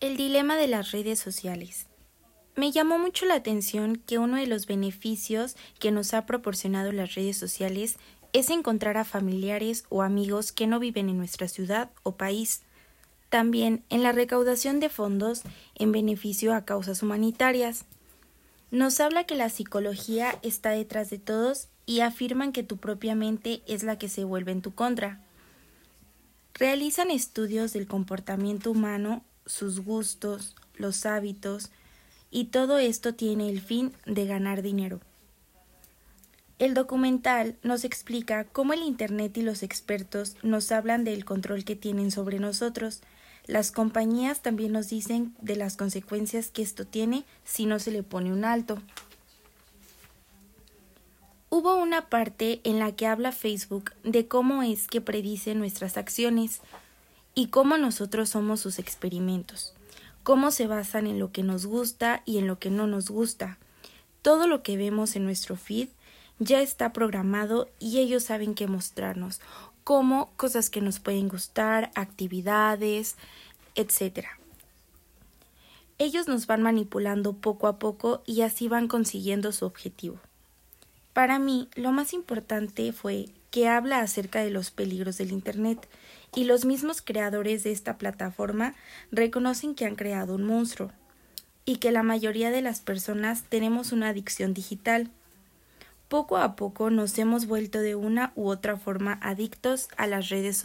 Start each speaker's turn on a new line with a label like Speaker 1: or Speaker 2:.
Speaker 1: El dilema de las redes sociales. Me llamó mucho la atención que uno de los beneficios que nos ha proporcionado las redes sociales es encontrar a familiares o amigos que no viven en nuestra ciudad o país. También en la recaudación de fondos en beneficio a causas humanitarias. Nos habla que la psicología está detrás de todos y afirman que tu propia mente es la que se vuelve en tu contra. Realizan estudios del comportamiento humano sus gustos, los hábitos, y todo esto tiene el fin de ganar dinero. El documental nos explica cómo el Internet y los expertos nos hablan del control que tienen sobre nosotros. Las compañías también nos dicen de las consecuencias que esto tiene si no se le pone un alto. Hubo una parte en la que habla Facebook de cómo es que predice nuestras acciones, y cómo nosotros somos sus experimentos, cómo se basan en lo que nos gusta y en lo que no nos gusta. Todo lo que vemos en nuestro feed ya está programado y ellos saben qué mostrarnos, como cosas que nos pueden gustar, actividades, etc. Ellos nos van manipulando poco a poco y así van consiguiendo su objetivo. Para mí, lo más importante fue que habla acerca de los peligros del Internet y los mismos creadores de esta plataforma reconocen que han creado un monstruo y que la mayoría de las personas tenemos una adicción digital. Poco a poco nos hemos vuelto de una u otra forma adictos a las redes sociales.